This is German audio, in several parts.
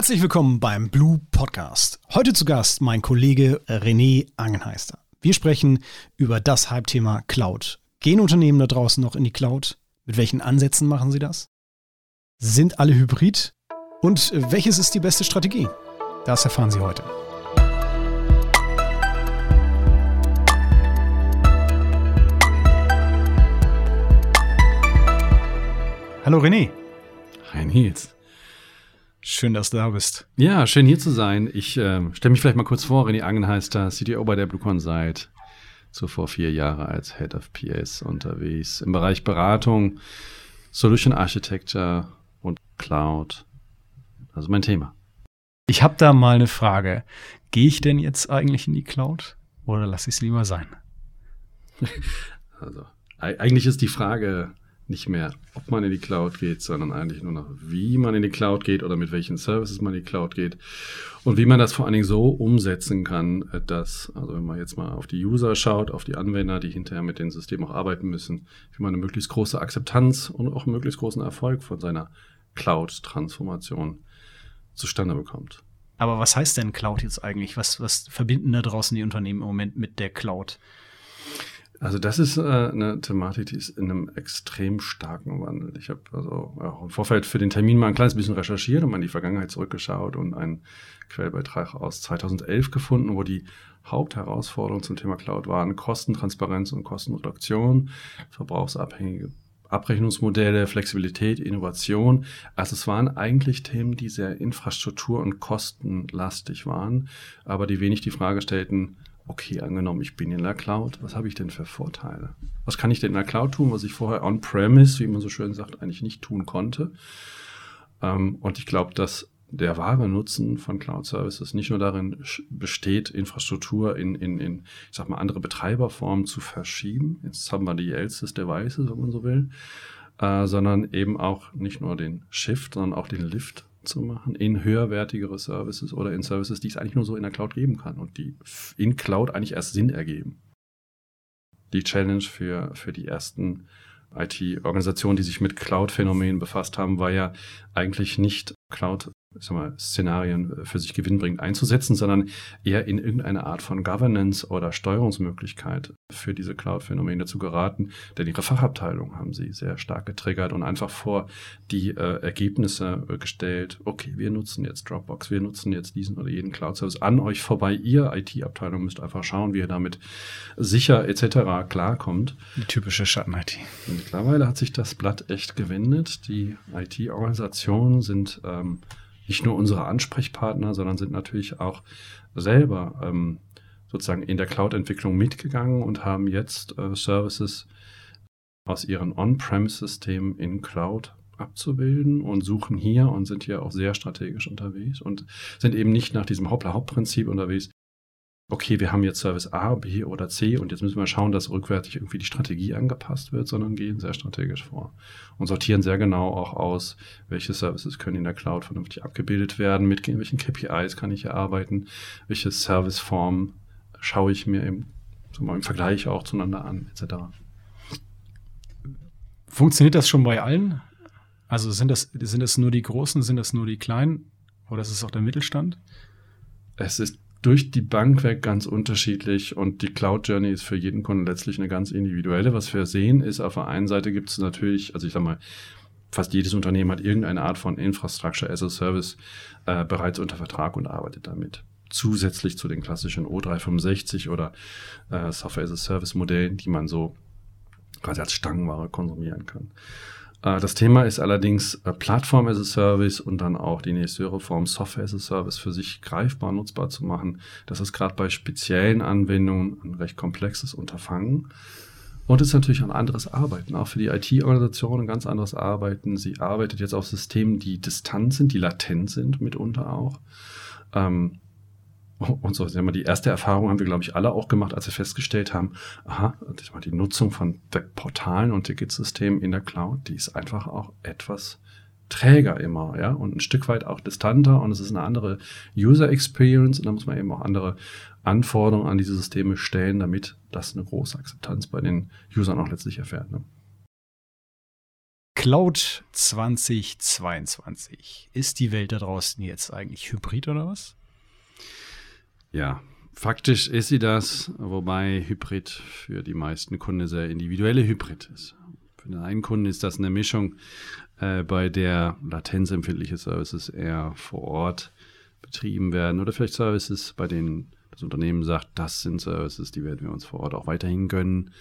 Herzlich willkommen beim Blue Podcast. Heute zu Gast mein Kollege René Angenheister. Wir sprechen über das Hype-Thema Cloud. Gehen Unternehmen da draußen noch in die Cloud? Mit welchen Ansätzen machen sie das? Sind alle hybrid? Und welches ist die beste Strategie? Das erfahren Sie heute. Hallo René. Hi Nils. Schön, dass du da bist. Ja, schön hier zu sein. Ich äh, stelle mich vielleicht mal kurz vor. René Angenheister, CTO bei der BlueCon seit zuvor vier Jahre als Head of PS unterwegs im Bereich Beratung, Solution Architecture und Cloud. Also mein Thema. Ich habe da mal eine Frage. Gehe ich denn jetzt eigentlich in die Cloud oder lasse ich es lieber sein? Also eigentlich ist die Frage, nicht mehr, ob man in die Cloud geht, sondern eigentlich nur noch, wie man in die Cloud geht oder mit welchen Services man in die Cloud geht und wie man das vor allen Dingen so umsetzen kann, dass, also wenn man jetzt mal auf die User schaut, auf die Anwender, die hinterher mit den Systemen auch arbeiten müssen, wie man eine möglichst große Akzeptanz und auch einen möglichst großen Erfolg von seiner Cloud-Transformation zustande bekommt. Aber was heißt denn Cloud jetzt eigentlich? Was, was verbinden da draußen die Unternehmen im Moment mit der Cloud? Also das ist äh, eine Thematik, die ist in einem extrem starken Wandel. Ich habe also ja, im Vorfeld für den Termin mal ein kleines bisschen recherchiert und mal in die Vergangenheit zurückgeschaut und einen Quellbeitrag aus 2011 gefunden, wo die Hauptherausforderungen zum Thema Cloud waren Kostentransparenz und Kostenreduktion, verbrauchsabhängige Abrechnungsmodelle, Flexibilität, Innovation. Also es waren eigentlich Themen, die sehr infrastruktur- und kostenlastig waren, aber die wenig die Frage stellten, okay, angenommen, ich bin in der Cloud, was habe ich denn für Vorteile? Was kann ich denn in der Cloud tun, was ich vorher on-premise, wie man so schön sagt, eigentlich nicht tun konnte? Ähm, und ich glaube, dass der wahre Nutzen von Cloud Services nicht nur darin besteht, Infrastruktur in, in, in ich sag mal, andere Betreiberformen zu verschieben, jetzt haben wir die else des Devices, wenn man so will, äh, sondern eben auch nicht nur den Shift, sondern auch den Lift zu machen in höherwertigere Services oder in Services, die es eigentlich nur so in der Cloud geben kann und die in Cloud eigentlich erst Sinn ergeben. Die Challenge für, für die ersten IT-Organisationen, die sich mit Cloud-Phänomenen befasst haben, war ja eigentlich nicht Cloud ich sag mal, Szenarien äh, für sich gewinnbringend einzusetzen, sondern eher in irgendeine Art von Governance oder Steuerungsmöglichkeit für diese Cloud-Phänomene zu geraten. Denn ihre Fachabteilung haben sie sehr stark getriggert und einfach vor die äh, Ergebnisse äh, gestellt. Okay, wir nutzen jetzt Dropbox, wir nutzen jetzt diesen oder jeden Cloud-Service an euch vorbei. Ihr IT-Abteilung müsst einfach schauen, wie ihr damit sicher etc. klarkommt. Die typische Schatten-IT. Mittlerweile hat sich das Blatt echt gewendet. Die IT-Organisationen sind ähm, nicht nur unsere Ansprechpartner, sondern sind natürlich auch selber ähm, sozusagen in der Cloud-Entwicklung mitgegangen und haben jetzt äh, Services aus ihren On-Premise-Systemen in Cloud abzubilden und suchen hier und sind hier auch sehr strategisch unterwegs und sind eben nicht nach diesem Hauptprinzip unterwegs, okay, wir haben jetzt Service A, B oder C und jetzt müssen wir schauen, dass rückwärtig irgendwie die Strategie angepasst wird, sondern gehen sehr strategisch vor und sortieren sehr genau auch aus, welche Services können in der Cloud vernünftig abgebildet werden, mit welchen KPIs kann ich hier arbeiten, welche Serviceform schaue ich mir im, im Vergleich auch zueinander an, etc. Funktioniert das schon bei allen? Also sind das, sind das nur die Großen, sind das nur die Kleinen oder ist es auch der Mittelstand? Es ist durch die Bank weg ganz unterschiedlich und die Cloud Journey ist für jeden Kunden letztlich eine ganz individuelle. Was wir sehen, ist auf der einen Seite gibt es natürlich, also ich sag mal, fast jedes Unternehmen hat irgendeine Art von Infrastructure as a Service äh, bereits unter Vertrag und arbeitet damit. Zusätzlich zu den klassischen O365 oder äh, Software as a Service Modellen, die man so quasi als Stangenware konsumieren kann. Äh, das Thema ist allerdings äh, Plattform as a Service und dann auch die nächste höhere Form Software as a Service für sich greifbar, nutzbar zu machen. Das ist gerade bei speziellen Anwendungen ein recht komplexes Unterfangen. Und ist natürlich ein anderes Arbeiten, auch für die IT-Organisation ein ganz anderes Arbeiten. Sie arbeitet jetzt auf Systemen, die distant sind, die latent sind, mitunter auch. Ähm, und so, mal, die erste Erfahrung haben wir, glaube ich, alle auch gemacht, als wir festgestellt haben, aha, die Nutzung von Webportalen und Ticketsystemen in der Cloud, die ist einfach auch etwas träger immer, ja, und ein Stück weit auch distanter und es ist eine andere User Experience und da muss man eben auch andere Anforderungen an diese Systeme stellen, damit das eine große Akzeptanz bei den Usern auch letztlich erfährt. Ne? Cloud 2022. Ist die Welt da draußen jetzt eigentlich hybrid oder was? Ja, faktisch ist sie das, wobei Hybrid für die meisten Kunden sehr individuelle Hybrid ist. Für den einen Kunden ist das eine Mischung, äh, bei der latenzempfindliche Services eher vor Ort betrieben werden oder vielleicht Services, bei denen das Unternehmen sagt, das sind Services, die werden wir uns vor Ort auch weiterhin gönnen,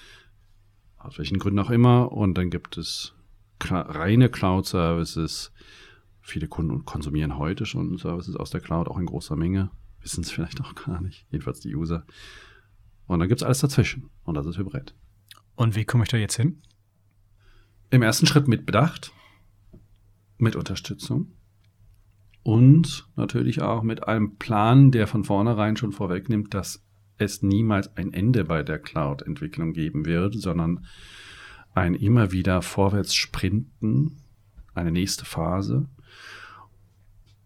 aus welchen Gründen auch immer. Und dann gibt es reine Cloud-Services. Viele Kunden konsumieren heute schon Services aus der Cloud, auch in großer Menge. Wissen es vielleicht auch gar nicht, jedenfalls die User. Und dann gibt es alles dazwischen. Und das ist Hybrid. Und wie komme ich da jetzt hin? Im ersten Schritt mit Bedacht, mit Unterstützung und natürlich auch mit einem Plan, der von vornherein schon vorwegnimmt, dass es niemals ein Ende bei der Cloud-Entwicklung geben wird, sondern ein immer wieder vorwärts sprinten, eine nächste Phase.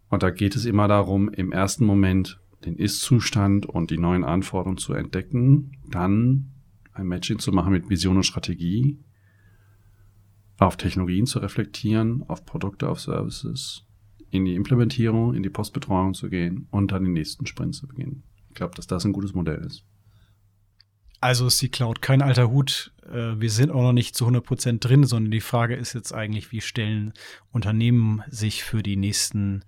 Und da geht es immer darum, im ersten Moment den Ist-Zustand und die neuen Anforderungen zu entdecken, dann ein Matching zu machen mit Vision und Strategie, auf Technologien zu reflektieren, auf Produkte, auf Services, in die Implementierung, in die Postbetreuung zu gehen und dann den nächsten Sprint zu beginnen. Ich glaube, dass das ein gutes Modell ist. Also ist die Cloud kein alter Hut. Äh, wir sind auch noch nicht zu 100 Prozent drin, sondern die Frage ist jetzt eigentlich, wie stellen Unternehmen sich für die nächsten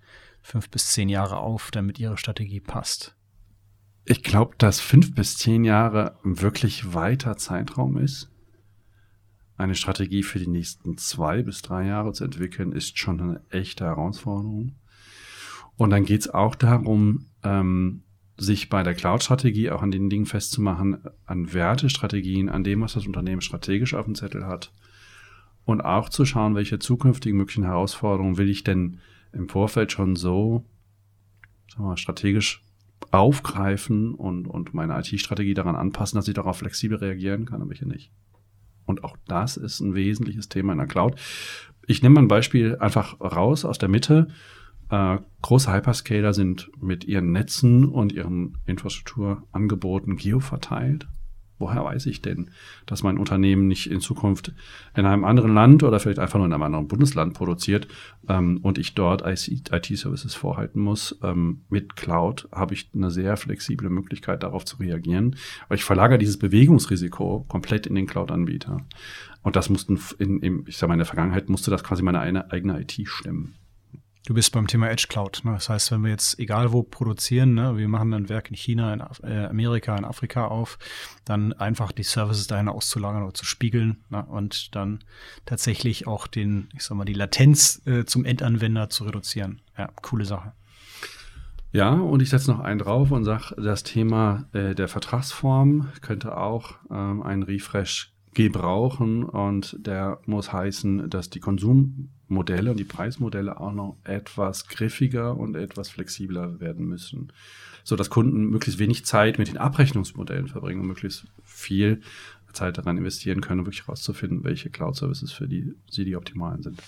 fünf bis zehn Jahre auf, damit ihre Strategie passt? Ich glaube, dass fünf bis zehn Jahre ein wirklich weiter Zeitraum ist. Eine Strategie für die nächsten zwei bis drei Jahre zu entwickeln, ist schon eine echte Herausforderung. Und dann geht es auch darum, ähm, sich bei der Cloud-Strategie auch an den Dingen festzumachen, an Wertestrategien, an dem, was das Unternehmen strategisch auf dem Zettel hat. Und auch zu schauen, welche zukünftigen möglichen Herausforderungen will ich denn im Vorfeld schon so sagen wir, strategisch aufgreifen und, und meine IT-Strategie daran anpassen, dass ich darauf flexibel reagieren kann und welche nicht. Und auch das ist ein wesentliches Thema in der Cloud. Ich nehme mal ein Beispiel einfach raus aus der Mitte. Äh, große Hyperscaler sind mit ihren Netzen und ihren Infrastrukturangeboten geoverteilt. Woher weiß ich denn, dass mein Unternehmen nicht in Zukunft in einem anderen Land oder vielleicht einfach nur in einem anderen Bundesland produziert ähm, und ich dort IT-Services vorhalten muss? Ähm, mit Cloud habe ich eine sehr flexible Möglichkeit, darauf zu reagieren, weil ich verlagere dieses Bewegungsrisiko komplett in den Cloud-Anbieter. Und das mussten in, in, ich sage mal, in der Vergangenheit musste das quasi meine eigene IT stemmen. Du bist beim Thema Edge Cloud. Ne? Das heißt, wenn wir jetzt egal wo produzieren, ne, wir machen ein Werk in China, in Af äh, Amerika, in Afrika auf, dann einfach die Services dahin auszulagern oder zu spiegeln ne? und dann tatsächlich auch den, ich sag mal, die Latenz äh, zum Endanwender zu reduzieren. Ja, coole Sache. Ja, und ich setze noch einen drauf und sage, das Thema äh, der Vertragsform könnte auch ähm, einen Refresh gebrauchen und der muss heißen, dass die Konsummodelle und die Preismodelle auch noch etwas griffiger und etwas flexibler werden müssen, so dass Kunden möglichst wenig Zeit mit den Abrechnungsmodellen verbringen und möglichst viel Zeit daran investieren können, um wirklich herauszufinden, welche Cloud-Services für die sie die optimalen sind.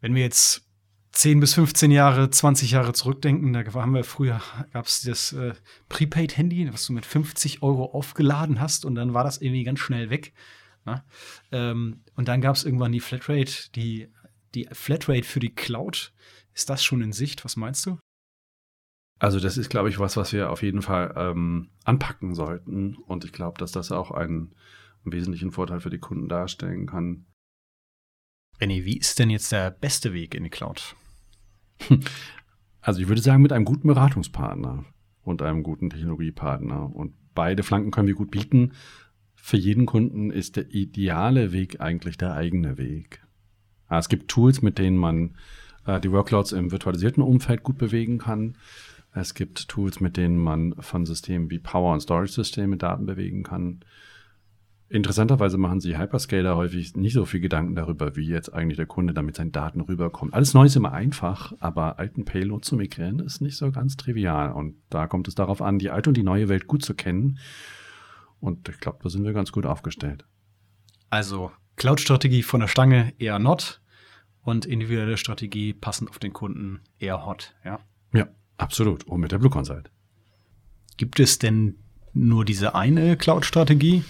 Wenn wir jetzt 10 bis 15 Jahre, 20 Jahre zurückdenken, da haben wir früher, gab es das äh, Prepaid-Handy, was du mit 50 Euro aufgeladen hast und dann war das irgendwie ganz schnell weg. Ne? Ähm, und dann gab es irgendwann die Flatrate, die, die Flatrate für die Cloud. Ist das schon in Sicht? Was meinst du? Also das ist, glaube ich, was, was wir auf jeden Fall ähm, anpacken sollten. Und ich glaube, dass das auch einen, einen wesentlichen Vorteil für die Kunden darstellen kann. René, wie ist denn jetzt der beste Weg in die Cloud? Also ich würde sagen, mit einem guten Beratungspartner und einem guten Technologiepartner. Und beide Flanken können wir gut bieten. Für jeden Kunden ist der ideale Weg eigentlich der eigene Weg. Es gibt Tools, mit denen man äh, die Workloads im virtualisierten Umfeld gut bewegen kann. Es gibt Tools, mit denen man von Systemen wie Power- und Storage-Systeme Daten bewegen kann. Interessanterweise machen sich Hyperscaler häufig nicht so viel Gedanken darüber, wie jetzt eigentlich der Kunde damit seinen Daten rüberkommt. Alles neu ist immer einfach, aber alten Payload zu migrieren ist nicht so ganz trivial. Und da kommt es darauf an, die alte und die neue Welt gut zu kennen. Und ich glaube, da sind wir ganz gut aufgestellt. Also Cloud-Strategie von der Stange eher not und individuelle Strategie passend auf den Kunden eher hot, ja? Ja, absolut. Und mit der Blue Consult. Gibt es denn nur diese eine Cloud-Strategie?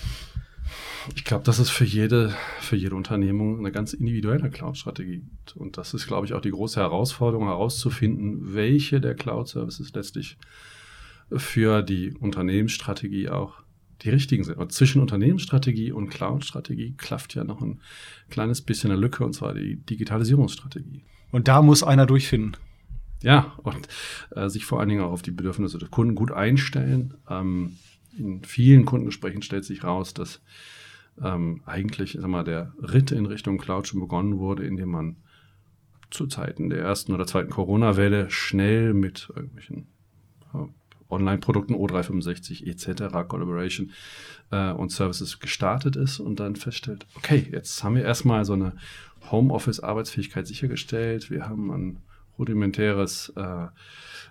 Ich glaube, dass es für jede, für jede Unternehmung eine ganz individuelle Cloud-Strategie gibt. Und das ist, glaube ich, auch die große Herausforderung, herauszufinden, welche der Cloud-Services letztlich für die Unternehmensstrategie auch die richtigen sind. Und zwischen Unternehmensstrategie und Cloud-Strategie klafft ja noch ein kleines bisschen eine Lücke, und zwar die Digitalisierungsstrategie. Und da muss einer durchfinden. Ja, und äh, sich vor allen Dingen auch auf die Bedürfnisse der Kunden gut einstellen. Ähm, in vielen Kundengesprächen stellt sich raus, dass ähm, eigentlich sag mal, der Ritt in Richtung Cloud schon begonnen wurde, indem man zu Zeiten der ersten oder zweiten Corona-Welle schnell mit irgendwelchen Online-Produkten O365 etc., Collaboration äh, und Services gestartet ist und dann feststellt, okay, jetzt haben wir erstmal so eine Homeoffice-Arbeitsfähigkeit sichergestellt, wir haben ein rudimentäres äh,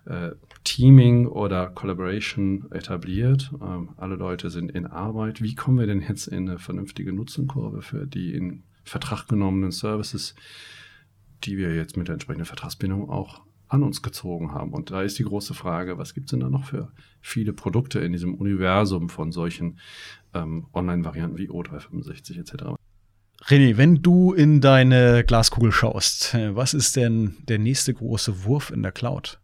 äh, Teaming oder Collaboration etabliert. Ähm, alle Leute sind in Arbeit. Wie kommen wir denn jetzt in eine vernünftige Nutzenkurve für die in Vertrag genommenen Services, die wir jetzt mit der entsprechenden Vertragsbindung auch an uns gezogen haben. Und da ist die große Frage, was gibt es denn da noch für viele Produkte in diesem Universum von solchen ähm, Online-Varianten wie O365 etc. René, wenn du in deine Glaskugel schaust, was ist denn der nächste große Wurf in der Cloud?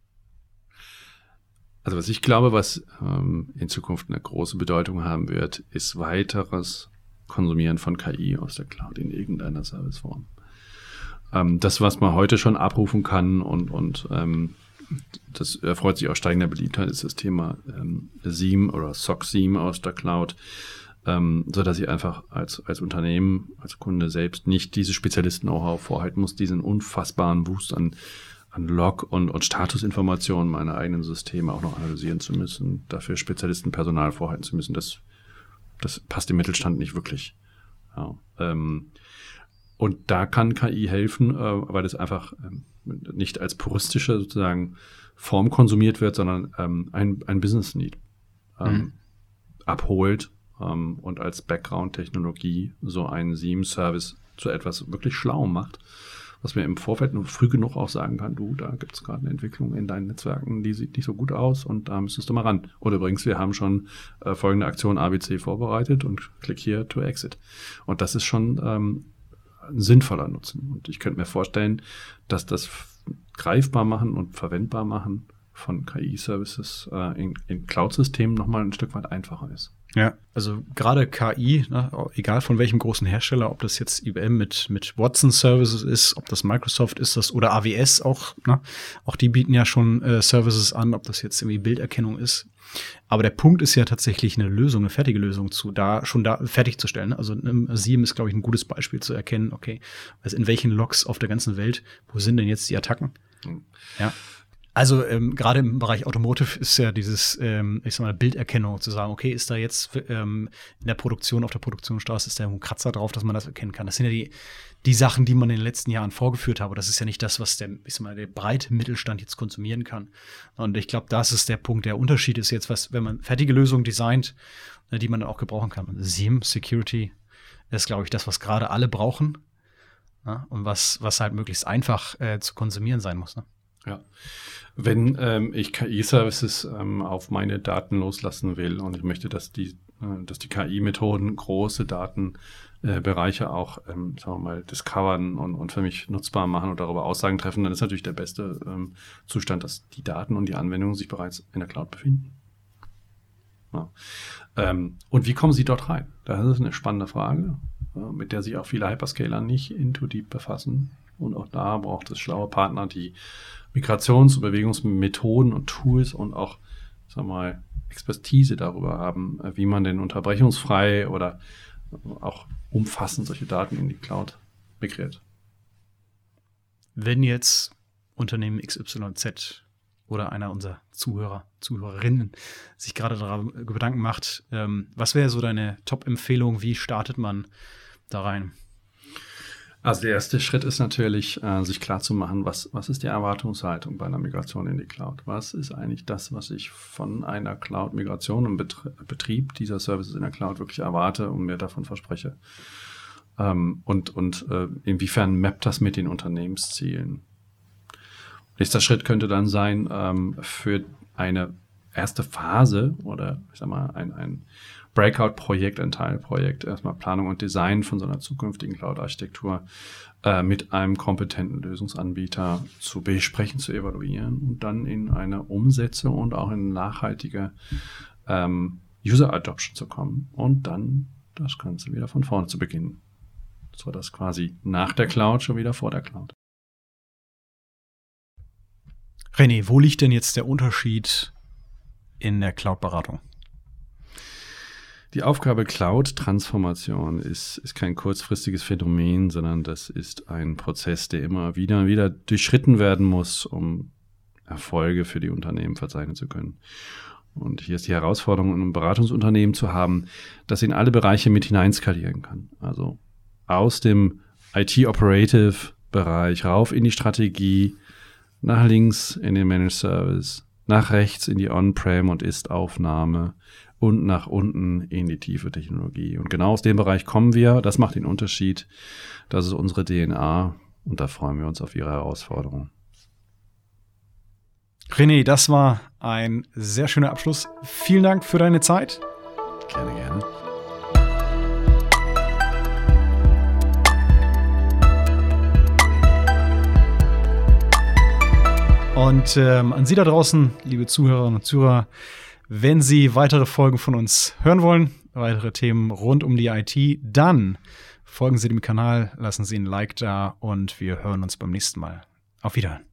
Also was ich glaube, was ähm, in Zukunft eine große Bedeutung haben wird, ist weiteres Konsumieren von KI aus der Cloud in irgendeiner Serviceform ähm, das, was man heute schon abrufen kann und, und ähm, das erfreut sich auch steigender Beliebtheit, ist das Thema ähm, SIEM oder SOC SIEM aus der Cloud, ähm, so dass ich einfach als, als Unternehmen, als Kunde selbst nicht diese Spezialisten-Know-how vorhalten muss, diesen unfassbaren Boost an, an Log- und, und Statusinformationen meiner eigenen Systeme auch noch analysieren zu müssen, dafür Spezialistenpersonal vorhalten zu müssen. Das, das passt im Mittelstand nicht wirklich. Ja, ähm, und da kann KI helfen, äh, weil es einfach ähm, nicht als puristische sozusagen Form konsumiert wird, sondern ähm, ein, ein Business Need ähm, mhm. abholt und als Background-Technologie so einen SIEM-Service zu etwas wirklich schlau macht, was mir im Vorfeld nur früh genug auch sagen kann, du, da gibt es gerade eine Entwicklung in deinen Netzwerken, die sieht nicht so gut aus und da müsstest du mal ran. Oder übrigens, wir haben schon äh, folgende Aktion ABC vorbereitet und klick hier to exit. Und das ist schon ähm, sinnvoller Nutzen. Und ich könnte mir vorstellen, dass das greifbar machen und verwendbar machen von KI-Services äh, in, in Cloud-Systemen nochmal ein Stück weit einfacher ist. Ja, also gerade KI, ne, egal von welchem großen Hersteller, ob das jetzt IBM mit, mit Watson Services ist, ob das Microsoft ist das oder AWS auch, ne, auch die bieten ja schon äh, Services an, ob das jetzt irgendwie Bilderkennung ist. Aber der Punkt ist ja tatsächlich eine Lösung, eine fertige Lösung zu da schon da fertigzustellen. Ne? Also Sieben ist, glaube ich, ein gutes Beispiel zu erkennen, okay, also in welchen Logs auf der ganzen Welt, wo sind denn jetzt die Attacken? Mhm. Ja. Also ähm, gerade im Bereich Automotive ist ja dieses, ähm, ich sag mal, Bilderkennung zu sagen, okay, ist da jetzt ähm, in der Produktion, auf der Produktionsstraße, ist da ein Kratzer drauf, dass man das erkennen kann. Das sind ja die, die Sachen, die man in den letzten Jahren vorgeführt habe. Das ist ja nicht das, was der, ich mal, der breite Mittelstand jetzt konsumieren kann. Und ich glaube, das ist der Punkt. Der Unterschied ist jetzt, was, wenn man fertige Lösungen designt, äh, die man dann auch gebrauchen kann. SIEM, Security, ist, glaube ich, das, was gerade alle brauchen. Ja, und was, was halt möglichst einfach äh, zu konsumieren sein muss. Ne? Ja. Wenn ähm, ich KI-Services ähm, auf meine Daten loslassen will und ich möchte, dass die, dass die KI-Methoden große Datenbereiche äh, auch, ähm, sagen wir mal, discovern und, und für mich nutzbar machen und darüber Aussagen treffen, dann ist natürlich der beste ähm, Zustand, dass die Daten und die Anwendungen sich bereits in der Cloud befinden. Ja. Ähm, und wie kommen sie dort rein? Das ist eine spannende Frage, äh, mit der sich auch viele Hyperscaler nicht into deep befassen. Und auch da braucht es schlaue Partner, die Migrations- und Bewegungsmethoden und Tools und auch, sag mal, Expertise darüber haben, äh, wie man denn unterbrechungsfrei oder auch umfassend solche Daten in die Cloud migriert. Wenn jetzt Unternehmen XYZ oder einer unserer Zuhörer, Zuhörerinnen sich gerade darüber Gedanken macht, ähm, was wäre so deine Top-Empfehlung? Wie startet man da rein? Also der erste Schritt ist natürlich, äh, sich klarzumachen, was, was ist die Erwartungshaltung bei einer Migration in die Cloud? Was ist eigentlich das, was ich von einer Cloud-Migration und Betrieb dieser Services in der Cloud wirklich erwarte und mir davon verspreche? Ähm, und und äh, inwiefern mappt das mit den Unternehmenszielen? Nächster Schritt könnte dann sein, ähm, für eine erste Phase oder ich sag mal ein, ein Breakout-Projekt, ein Teilprojekt, erstmal Planung und Design von so einer zukünftigen Cloud-Architektur äh, mit einem kompetenten Lösungsanbieter zu besprechen, zu evaluieren und dann in eine Umsetzung und auch in nachhaltige ähm, User Adoption zu kommen und dann das Ganze wieder von vorne zu beginnen. So das quasi nach der Cloud schon wieder vor der Cloud. René, wo liegt denn jetzt der Unterschied in der Cloud-Beratung? Die Aufgabe Cloud-Transformation ist, ist kein kurzfristiges Phänomen, sondern das ist ein Prozess, der immer wieder und wieder durchschritten werden muss, um Erfolge für die Unternehmen verzeichnen zu können. Und hier ist die Herausforderung, ein Beratungsunternehmen zu haben, das in alle Bereiche mit hineinskalieren kann. Also aus dem IT-Operative-Bereich rauf in die Strategie, nach links in den Managed Service, nach rechts in die On-Prem und Ist-Aufnahme und nach unten in die tiefe Technologie. Und genau aus dem Bereich kommen wir. Das macht den Unterschied. Das ist unsere DNA und da freuen wir uns auf Ihre Herausforderungen. René, das war ein sehr schöner Abschluss. Vielen Dank für deine Zeit. Gerne, gerne. Und ähm, an Sie da draußen, liebe Zuhörerinnen und Zuhörer, wenn Sie weitere Folgen von uns hören wollen, weitere Themen rund um die IT, dann folgen Sie dem Kanal, lassen Sie ein Like da und wir hören uns beim nächsten Mal. Auf Wiedersehen.